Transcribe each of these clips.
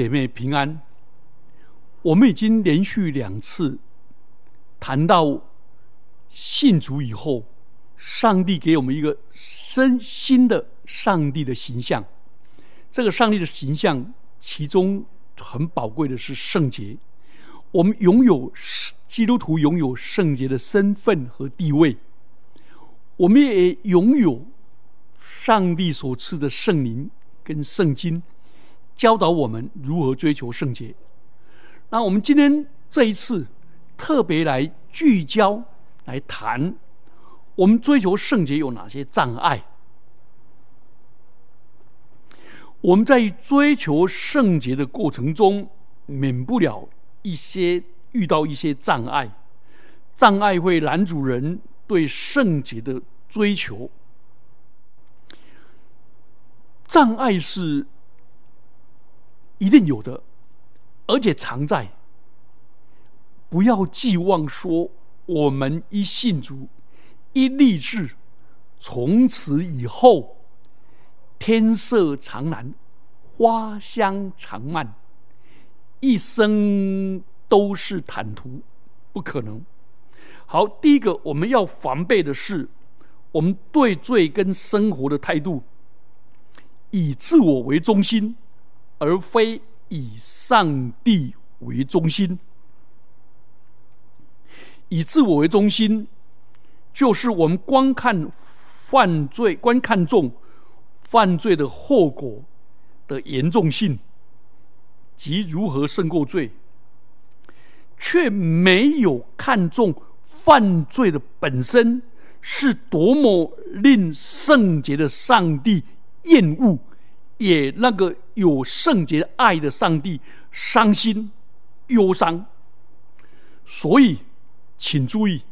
姐妹平安。我们已经连续两次谈到信主以后，上帝给我们一个新新的上帝的形象。这个上帝的形象，其中很宝贵的是圣洁。我们拥有基督徒拥有圣洁的身份和地位，我们也拥有上帝所赐的圣灵跟圣经。教导我们如何追求圣洁。那我们今天这一次特别来聚焦来谈，我们追求圣洁有哪些障碍？我们在追求圣洁的过程中，免不了一些遇到一些障碍，障碍会拦阻人对圣洁的追求。障碍是。一定有的，而且常在。不要寄望说我们一信主，一立志，从此以后天色常蓝，花香常漫，一生都是坦途，不可能。好，第一个我们要防备的是，我们对罪跟生活的态度，以自我为中心。而非以上帝为中心，以自我为中心，就是我们观看犯罪、观看重犯罪的后果的严重性及如何胜过罪，却没有看重犯罪的本身是多么令圣洁的上帝厌恶。也那个有圣洁爱的上帝伤心忧伤，所以请注意，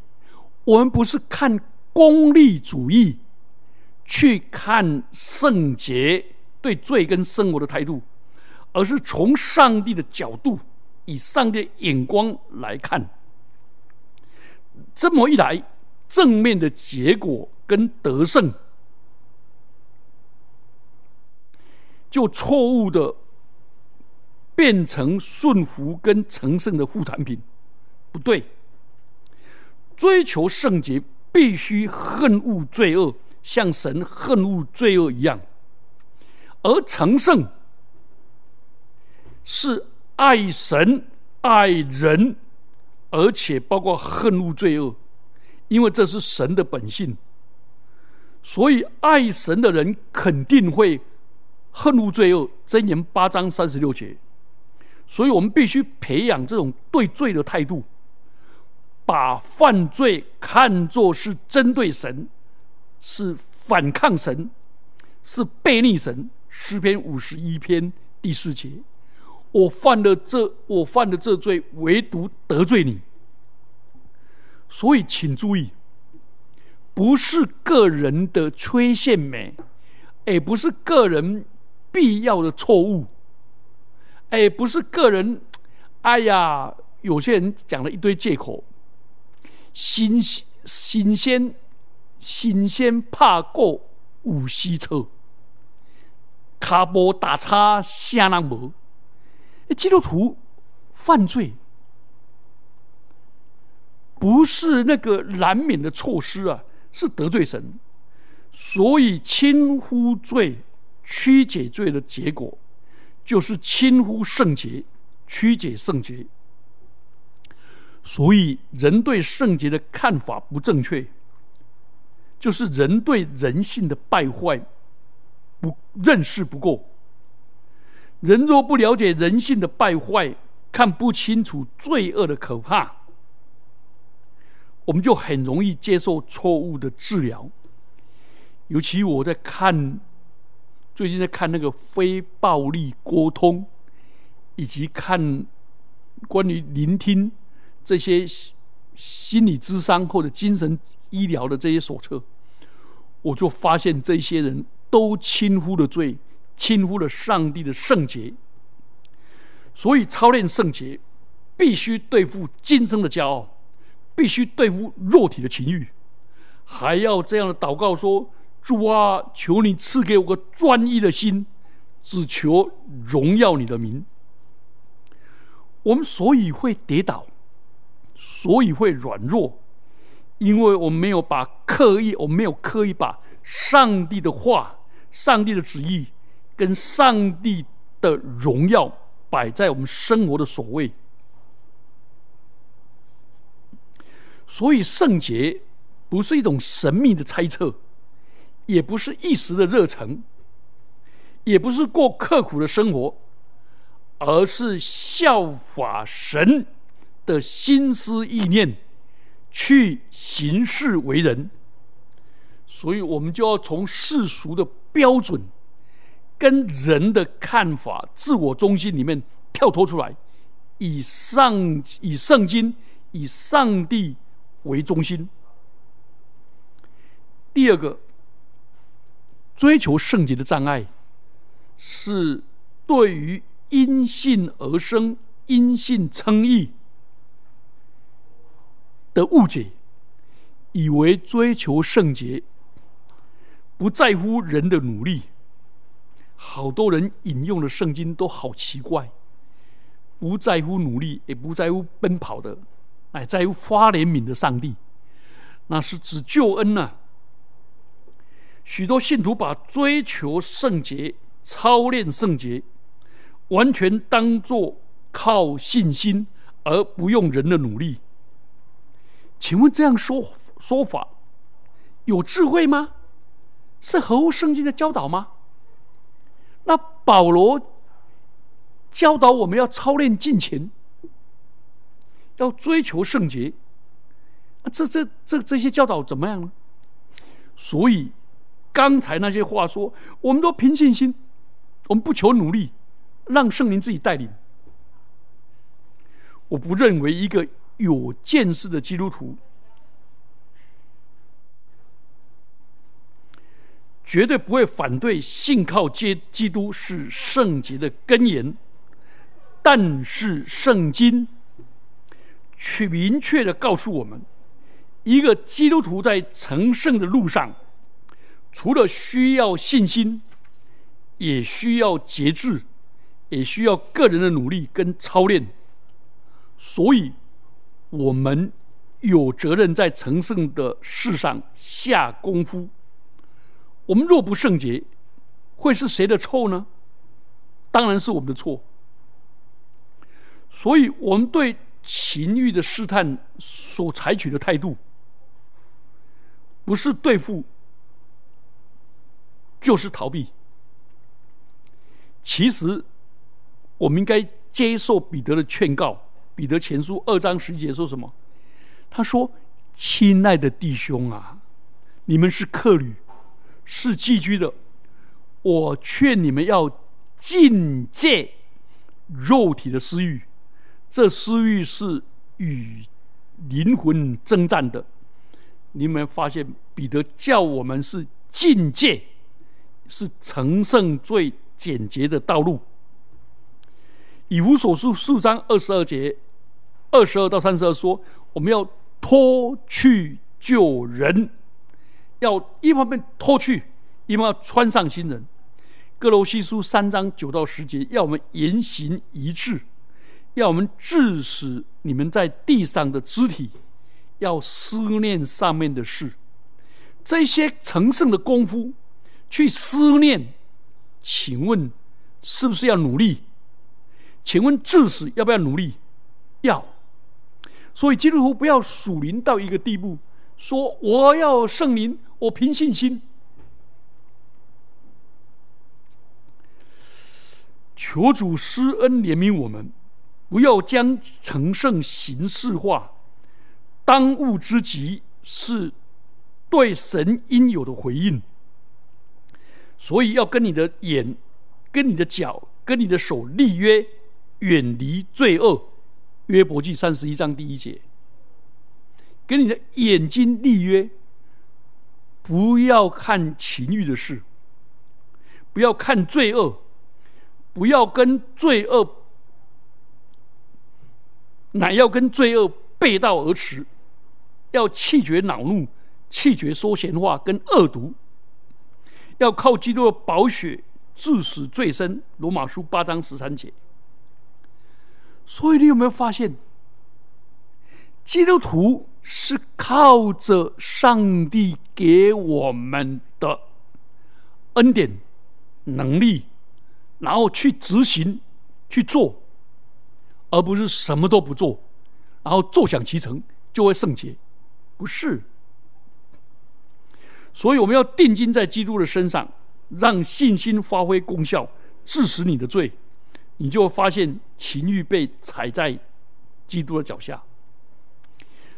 我们不是看功利主义去看圣洁对罪跟生活的态度，而是从上帝的角度，以上帝眼光来看。这么一来，正面的结果跟得胜。就错误的变成顺服跟成圣的副产品，不对。追求圣洁必须恨恶罪恶，像神恨恶罪恶一样；而成圣是爱神爱人，而且包括恨恶罪恶，因为这是神的本性。所以爱神的人肯定会。恨恶罪恶，箴言八章三十六节。所以我们必须培养这种对罪的态度，把犯罪看作是针对神，是反抗神，是背逆神。诗篇五十一篇第四节：我犯了这，我犯了这罪，唯独得罪你。所以，请注意，不是个人的缺陷美，也不是个人。必要的错误，哎，不是个人，哎呀，有些人讲了一堆借口，新新鲜新鲜怕过五西车，卡波打叉瞎那无，基督徒犯罪。不是那个难免的措施啊，是得罪神，所以轻忽罪。曲解罪的结果，就是轻忽圣洁，曲解圣洁。所以，人对圣洁的看法不正确，就是人对人性的败坏不认识不够。人若不了解人性的败坏，看不清楚罪恶的可怕，我们就很容易接受错误的治疗。尤其我在看。最近在看那个非暴力沟通，以及看关于聆听这些心理智商或者精神医疗的这些手册，我就发现这些人都轻忽了罪，轻忽了上帝的圣洁。所以操练圣洁，必须对付今生的骄傲，必须对付肉体的情欲，还要这样的祷告说。主啊，求你赐给我个专一的心，只求荣耀你的名。我们所以会跌倒，所以会软弱，因为我们没有把刻意，我们没有刻意把上帝的话、上帝的旨意跟上帝的荣耀摆在我们生活的首位。所以圣洁不是一种神秘的猜测，也不是一时的热忱，也不是过刻苦的生活，而是效法神的心思意念去行事为人。所以我们就要从世俗的标准跟人的看法、自我中心里面跳脱出来，以上以圣经、以上帝。为中心。第二个，追求圣洁的障碍，是对于因信而生、因信称义的误解，以为追求圣洁不在乎人的努力。好多人引用的圣经都好奇怪，不在乎努力，也不在乎奔跑的。乃在乎发怜悯的上帝，那是指救恩呐。许多信徒把追求圣洁、操练圣洁，完全当作靠信心而不用人的努力。请问这样说说法有智慧吗？是合乎圣经的教导吗？那保罗教导我们要操练敬虔。要追求圣洁，这这这这些教导怎么样呢？所以刚才那些话说，我们都凭信心，我们不求努力，让圣灵自己带领。我不认为一个有见识的基督徒绝对不会反对信靠基基督是圣洁的根源，但是圣经。去明确的告诉我们，一个基督徒在成圣的路上，除了需要信心，也需要节制，也需要个人的努力跟操练。所以，我们有责任在成圣的事上下功夫。我们若不圣洁，会是谁的错呢？当然是我们的错。所以，我们对。情欲的试探所采取的态度，不是对付，就是逃避。其实，我们应该接受彼得的劝告。彼得前书二章十节说什么？他说：“亲爱的弟兄啊，你们是客旅，是寄居的，我劝你们要禁戒肉体的私欲。”这私欲是与灵魂征战的。你有没有发现，彼得叫我们是境界，是成圣最简洁的道路。以弗所书四章二十二节二十二到三十二说，我们要脱去旧人，要一方面脱去，一方面要穿上新人。哥罗西书三章九到十节，要我们言行一致。要我们致使你们在地上的肢体要思念上面的事，这些成圣的功夫去思念，请问是不是要努力？请问致死要不要努力？要。所以基督徒不要属灵到一个地步，说我要圣灵，我凭信心，求主施恩怜悯我们。不要将成圣形式化，当务之急是对神应有的回应。所以要跟你的眼、跟你的脚、跟你的手立约，远离罪恶。约伯记三十一章第一节，跟你的眼睛立约，不要看情欲的事，不要看罪恶，不要跟罪恶。乃要跟罪恶背道而驰，要气绝恼怒，气绝说闲话跟恶毒，要靠基督的宝血致死罪身。罗马书八章十三节。所以你有没有发现，基督徒是靠着上帝给我们的恩典、能力，然后去执行、去做，而不是什么都不做，然后坐享其成就会圣洁，不是。所以我们要定睛在基督的身上，让信心发挥功效，致使你的罪。你就会发现情欲被踩在基督的脚下。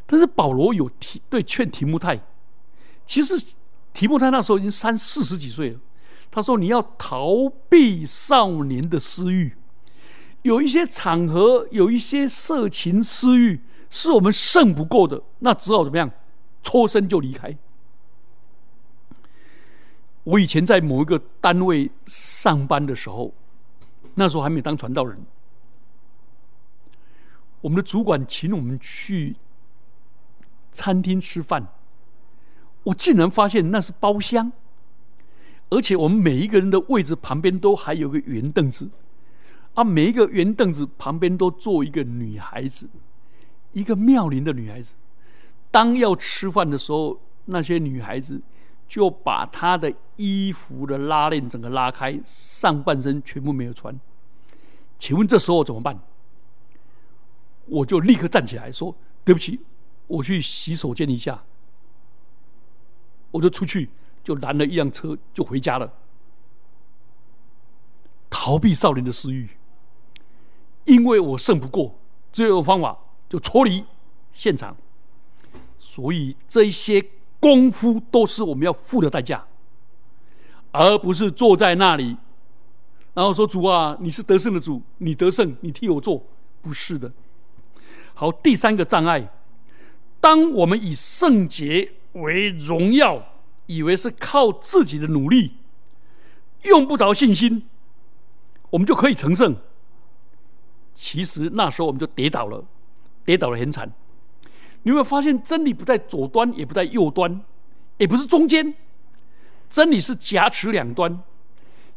但是保罗有提对劝提摩太，其实提摩太那时候已经三四十几岁了。他说：“你要逃避少年的私欲，有一些场合，有一些色情私欲，是我们胜不过的，那只好怎么样，抽身就离开。”我以前在某一个单位上班的时候。那时候还没当传道人，我们的主管请我们去餐厅吃饭，我竟然发现那是包厢，而且我们每一个人的位置旁边都还有个圆凳子，啊，每一个圆凳子旁边都坐一个女孩子，一个妙龄的女孩子。当要吃饭的时候，那些女孩子。就把他的衣服的拉链整个拉开，上半身全部没有穿。请问这时候怎么办？我就立刻站起来说：“对不起，我去洗手间一下。”我就出去，就拦了一辆车，就回家了。逃避少年的私欲，因为我胜不过，只有方法，就脱离现场。所以这些。功夫都是我们要付的代价，而不是坐在那里，然后说：“主啊，你是得胜的主，你得胜，你替我做。”不是的。好，第三个障碍，当我们以圣洁为荣耀，以为是靠自己的努力，用不着信心，我们就可以成圣。其实那时候我们就跌倒了，跌倒了很惨。你有没有发现，真理不在左端，也不在右端，也不是中间，真理是夹持两端。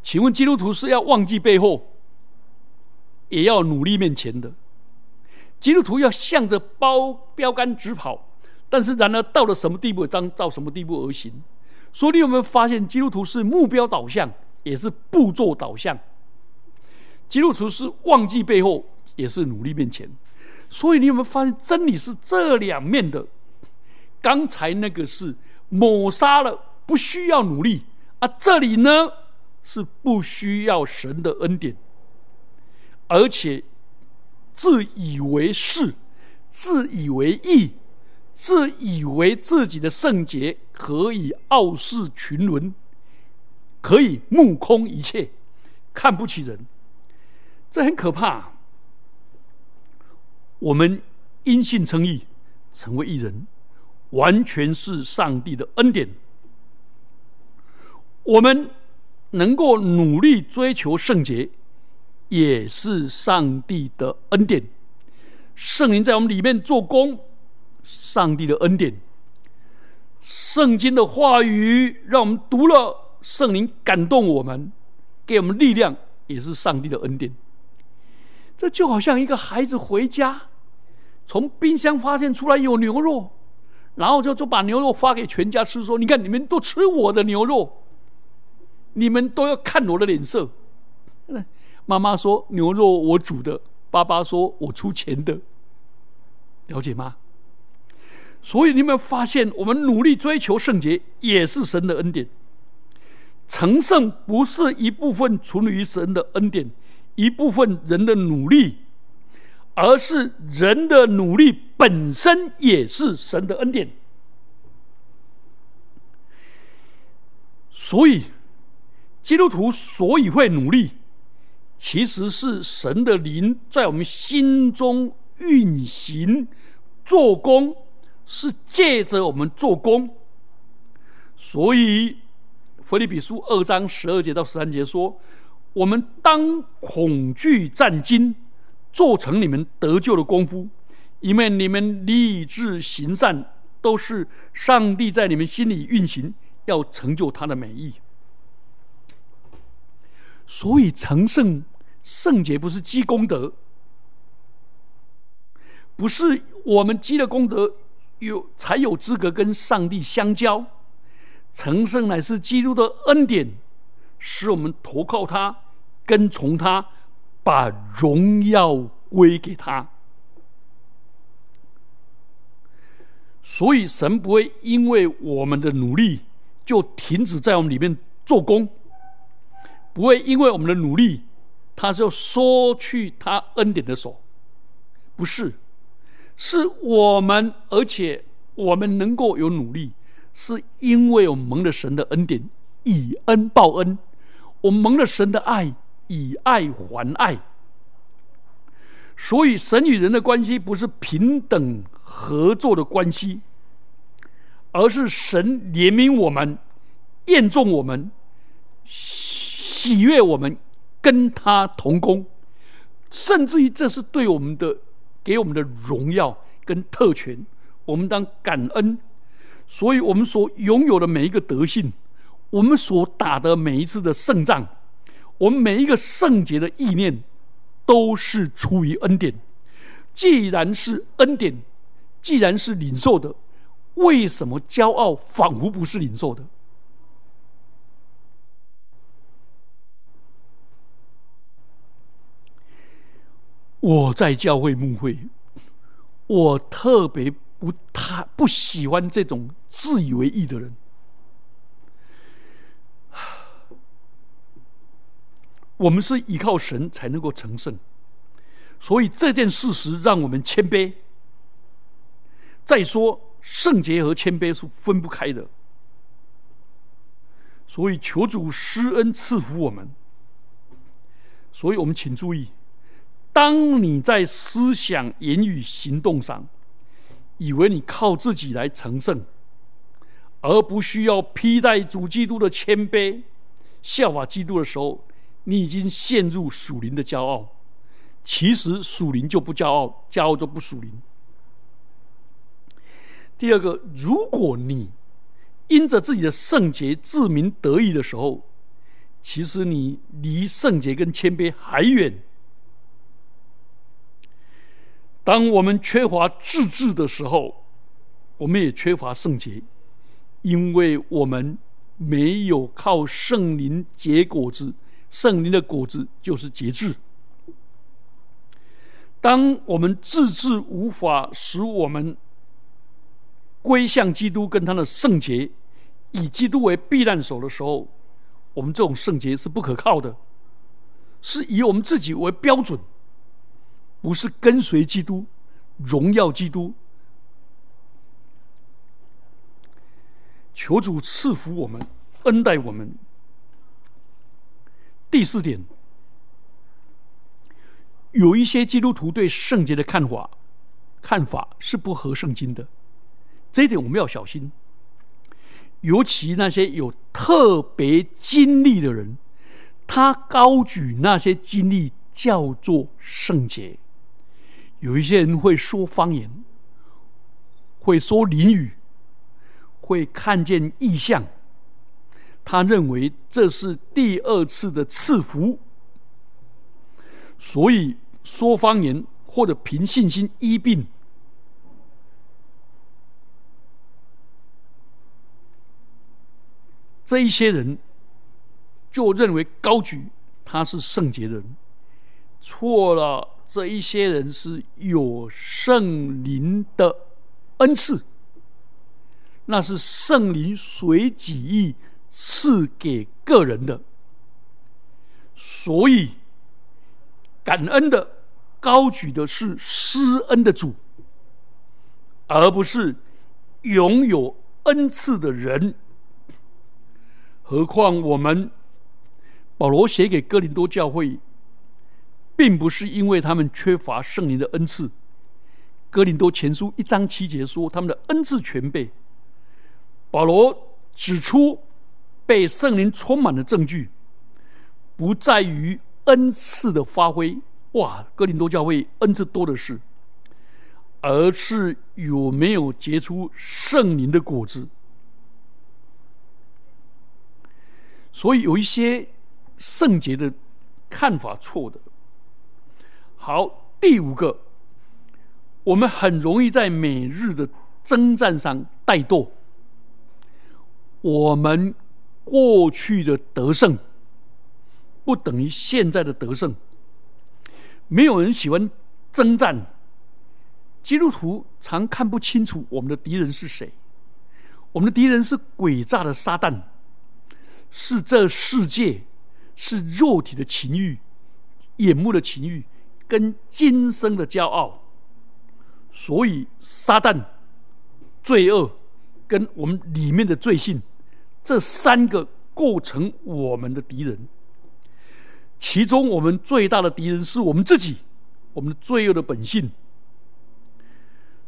请问基督徒是要忘记背后，也要努力面前的？基督徒要向着包标杆直跑，但是然而到了什么地步，当到什么地步而行？所以你有没有发现，基督徒是目标导向，也是步骤导向？基督徒是忘记背后，也是努力面前。所以你有没有发现，真理是这两面的？刚才那个是抹杀了，不需要努力啊；这里呢是不需要神的恩典，而且自以为是、自以为义、自以为自己的圣洁可以傲视群伦，可以目空一切，看不起人，这很可怕。我们因信称义，成为义人，完全是上帝的恩典。我们能够努力追求圣洁，也是上帝的恩典。圣灵在我们里面做工，上帝的恩典。圣经的话语让我们读了，圣灵感动我们，给我们力量，也是上帝的恩典。这就好像一个孩子回家。从冰箱发现出来有牛肉，然后就就把牛肉发给全家吃，说：“你看，你们都吃我的牛肉，你们都要看我的脸色。”妈妈说：“牛肉我煮的。”爸爸说：“我出钱的。”了解吗？所以你有没有发现，我们努力追求圣洁，也是神的恩典。成圣不是一部分存于神的恩典，一部分人的努力。而是人的努力本身也是神的恩典，所以基督徒所以会努力，其实是神的灵在我们心中运行、做工，是借着我们做工。所以腓立比书二章十二节到十三节说：“我们当恐惧战惊。”做成你们得救的功夫，因为你们立志行善，都是上帝在你们心里运行，要成就他的美意。所以成圣圣洁不是积功德，不是我们积了功德有才有资格跟上帝相交，成圣乃是基督的恩典，使我们投靠他，跟从他，把荣耀归给他。所以神不会因为我们的努力就停止在我们里面做工，不会因为我们的努力，他就缩去他恩典的手，不是。是我们，而且我们能够有努力，是因为我们蒙了神的恩典，以恩报恩，我们蒙了神的爱，以爱还爱。所以，神与人的关系不是平等合作的关系，而是神怜悯我们，验重我们，喜悦我们，跟他同工，甚至于这是对我们的。给我们的荣耀跟特权，我们当感恩。所以，我们所拥有的每一个德性，我们所打的每一次的胜仗，我们每一个圣洁的意念，都是出于恩典。既然是恩典，既然是领受的，为什么骄傲仿佛不是领受的？我在教会牧会，我特别不太不喜欢这种自以为意的人。我们是依靠神才能够成圣，所以这件事实让我们谦卑。再说，圣洁和谦卑是分不开的，所以求主施恩赐福我们。所以我们请注意。当你在思想、言语、行动上，以为你靠自己来成圣，而不需要披戴主基督的谦卑、效法基督的时候，你已经陷入属灵的骄傲。其实属灵就不骄傲，骄傲就不属灵。第二个，如果你因着自己的圣洁自鸣得意的时候，其实你离圣洁跟谦卑还远。当我们缺乏自制的时候，我们也缺乏圣洁，因为我们没有靠圣灵结果子。圣灵的果子就是节制。当我们自制无法使我们归向基督跟他的圣洁，以基督为避难所的时候，我们这种圣洁是不可靠的，是以我们自己为标准。不是跟随基督，荣耀基督。求主赐福我们，恩待我们。第四点，有一些基督徒对圣洁的看法，看法是不合圣经的，这一点我们要小心。尤其那些有特别经历的人，他高举那些经历叫做圣洁。有一些人会说方言，会说俚语，会看见异象。他认为这是第二次的赐福，所以说方言或者凭信心医病。这一些人就认为高举他是圣洁的人，错了。这一些人是有圣灵的恩赐，那是圣灵随己意是给个人的，所以感恩的高举的是施恩的主，而不是拥有恩赐的人。何况我们保罗写给哥林多教会。并不是因为他们缺乏圣灵的恩赐，《哥林多前书》一章七节说他们的恩赐全备。保罗指出，被圣灵充满的证据，不在于恩赐的发挥，哇，哥林多教会恩赐多的是，而是有没有结出圣灵的果子。所以有一些圣洁的看法错的。好，第五个，我们很容易在每日的征战上怠惰。我们过去的得胜，不等于现在的得胜。没有人喜欢征战。基督徒常看不清楚我们的敌人是谁。我们的敌人是诡诈的撒旦，是这世界，是肉体的情欲、眼目的情欲，跟今生的骄傲。所以，撒旦、罪恶跟我们里面的罪性。这三个构成我们的敌人，其中我们最大的敌人是我们自己，我们的罪恶的本性。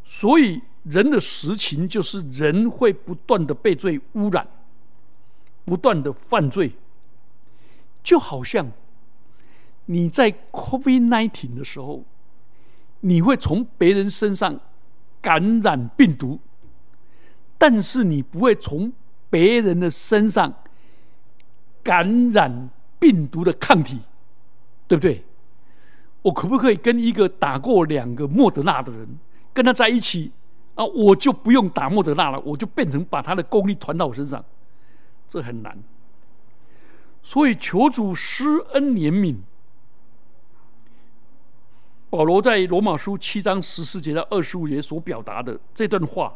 所以，人的实情就是人会不断的被罪污染，不断的犯罪，就好像你在 COVID nineteen 的时候，你会从别人身上感染病毒，但是你不会从。别人的身上感染病毒的抗体，对不对？我可不可以跟一个打过两个莫德纳的人跟他在一起啊？我就不用打莫德纳了，我就变成把他的功力传到我身上，这很难。所以求主施恩怜悯。保罗在罗马书七章十四节到二十五节所表达的这段话。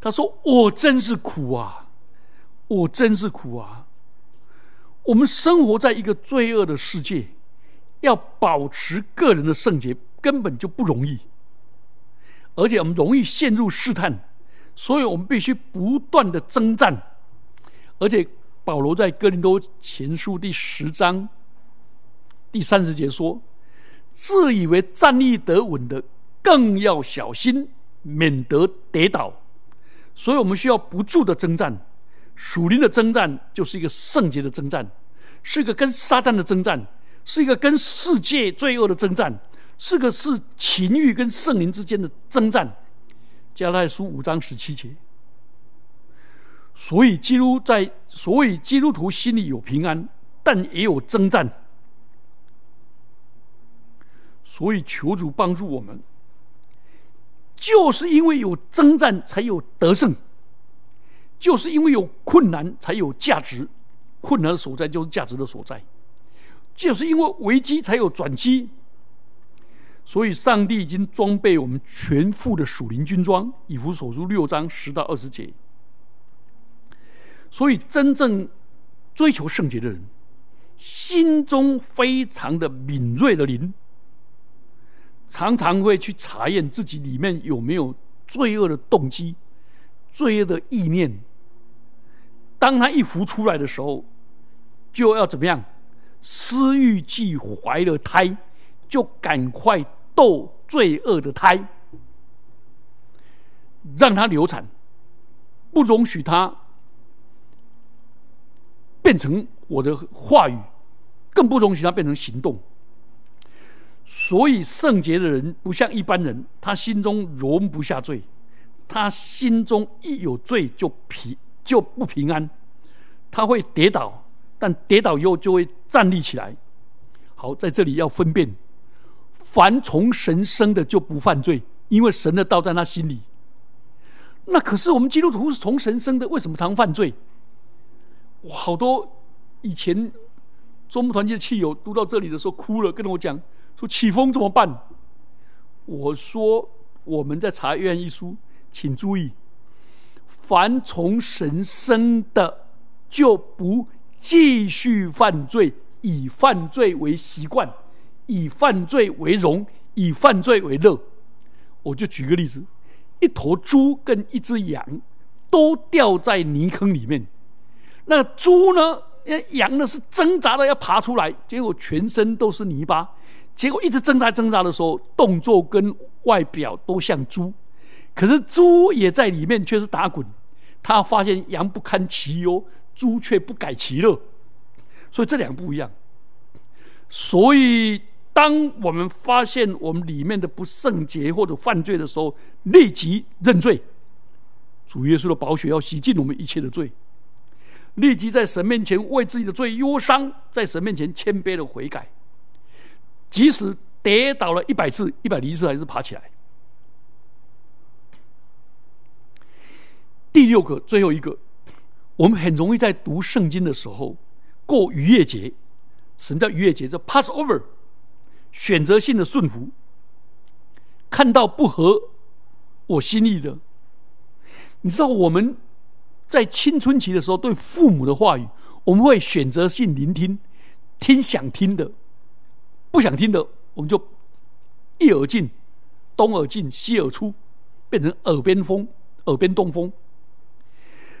他说：“我真是苦啊，我真是苦啊！我们生活在一个罪恶的世界，要保持个人的圣洁根本就不容易，而且我们容易陷入试探，所以我们必须不断的征战。而且保罗在哥林多前书第十章第三十节说：‘自以为站立得稳的，更要小心，免得跌倒。’”所以我们需要不住的征战，属灵的征战就是一个圣洁的征战，是一个跟撒旦的征战，是一个跟世界罪恶的征战，是个是情欲跟圣灵之间的征战。加拉太书五章十七节。所以基督在，所以基督徒心里有平安，但也有征战。所以求主帮助我们。就是因为有征战，才有得胜；就是因为有困难，才有价值。困难的所在就是价值的所在；就是因为危机，才有转机。所以，上帝已经装备我们全副的属灵军装，以弗所书六章十到二十节。所以，真正追求圣洁的人，心中非常的敏锐的灵。常常会去查验自己里面有没有罪恶的动机、罪恶的意念。当他一浮出来的时候，就要怎么样？私欲既怀了胎，就赶快斗罪恶的胎，让他流产，不容许他变成我的话语，更不容许他变成行动。所以圣洁的人不像一般人，他心中容不下罪，他心中一有罪就平就不平安，他会跌倒，但跌倒以后就会站立起来。好，在这里要分辨，凡从神生的就不犯罪，因为神的道在他心里。那可是我们基督徒是从神生的，为什么常犯罪？我好多以前中部团结的亲友读到这里的时候哭了，跟我讲。说起风怎么办？我说我们在查约翰一书，请注意：凡从神生的，就不继续犯罪，以犯罪为习惯，以犯罪为荣，以犯罪为乐。我就举个例子：一头猪跟一只羊都掉在泥坑里面，那猪呢？羊呢是挣扎的要爬出来，结果全身都是泥巴。结果一直挣扎挣扎的时候，动作跟外表都像猪，可是猪也在里面却是打滚。他发现羊不堪其忧，猪却不改其乐，所以这两不一样。所以，当我们发现我们里面的不圣洁或者犯罪的时候，立即认罪。主耶稣的宝血要洗净我们一切的罪，立即在神面前为自己的罪忧伤，在神面前谦卑的悔改。即使跌倒了一百次、一百零一次，还是爬起来。第六个，最后一个，我们很容易在读圣经的时候过逾越节。什么叫逾越节？叫 Passover，选择性的顺服。看到不合我心意的，你知道我们在青春期的时候，对父母的话语，我们会选择性聆听，听想听的，不想听的，我们就一耳进，东耳进，西耳出，变成耳边风，耳边东风。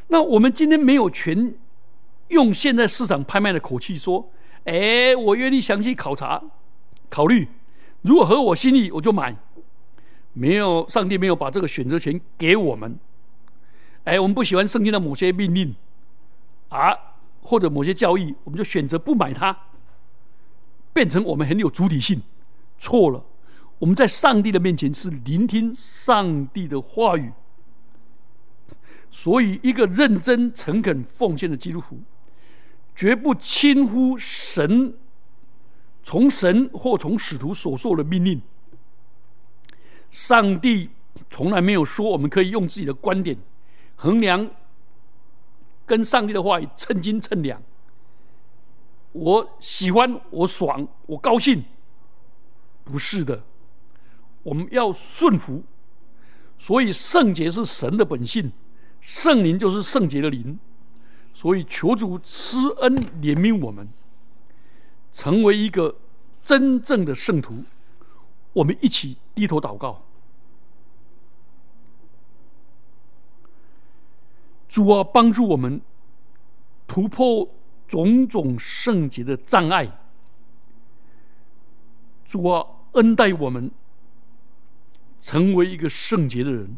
那我们今天没有权用现在市场拍卖的口气说：“哎，我愿意详细考察、考虑，如果合我心意，我就买。”没有，上帝没有把这个选择权给我们。哎，我们不喜欢圣经的某些命令啊，或者某些教义，我们就选择不买它，变成我们很有主体性。错了，我们在上帝的面前是聆听上帝的话语。所以，一个认真、诚恳、奉献的基督徒，绝不轻忽神从神或从使徒所受的命令。上帝从来没有说我们可以用自己的观点衡量跟上帝的话语称斤称两。我喜欢，我爽，我高兴，不是的。我们要顺服。所以圣洁是神的本性。圣灵就是圣洁的灵，所以求主施恩怜悯我们，成为一个真正的圣徒。我们一起低头祷告，主啊，帮助我们突破种种圣洁的障碍。主啊，恩待我们，成为一个圣洁的人。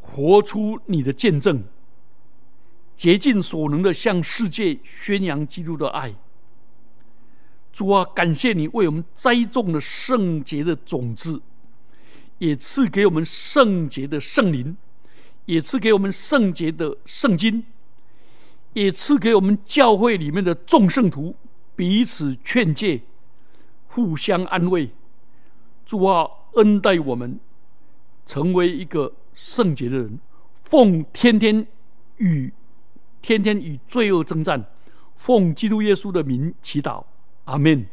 活出你的见证，竭尽所能的向世界宣扬基督的爱。主啊，感谢你为我们栽种了圣洁的种子，也赐给我们圣洁的圣灵，也赐给我们圣洁的圣经，也赐给我们教会里面的众圣徒彼此劝诫，互相安慰。主啊，恩待我们，成为一个。圣洁的人，奉天天与天天与罪恶征战，奉基督耶稣的名祈祷，阿门。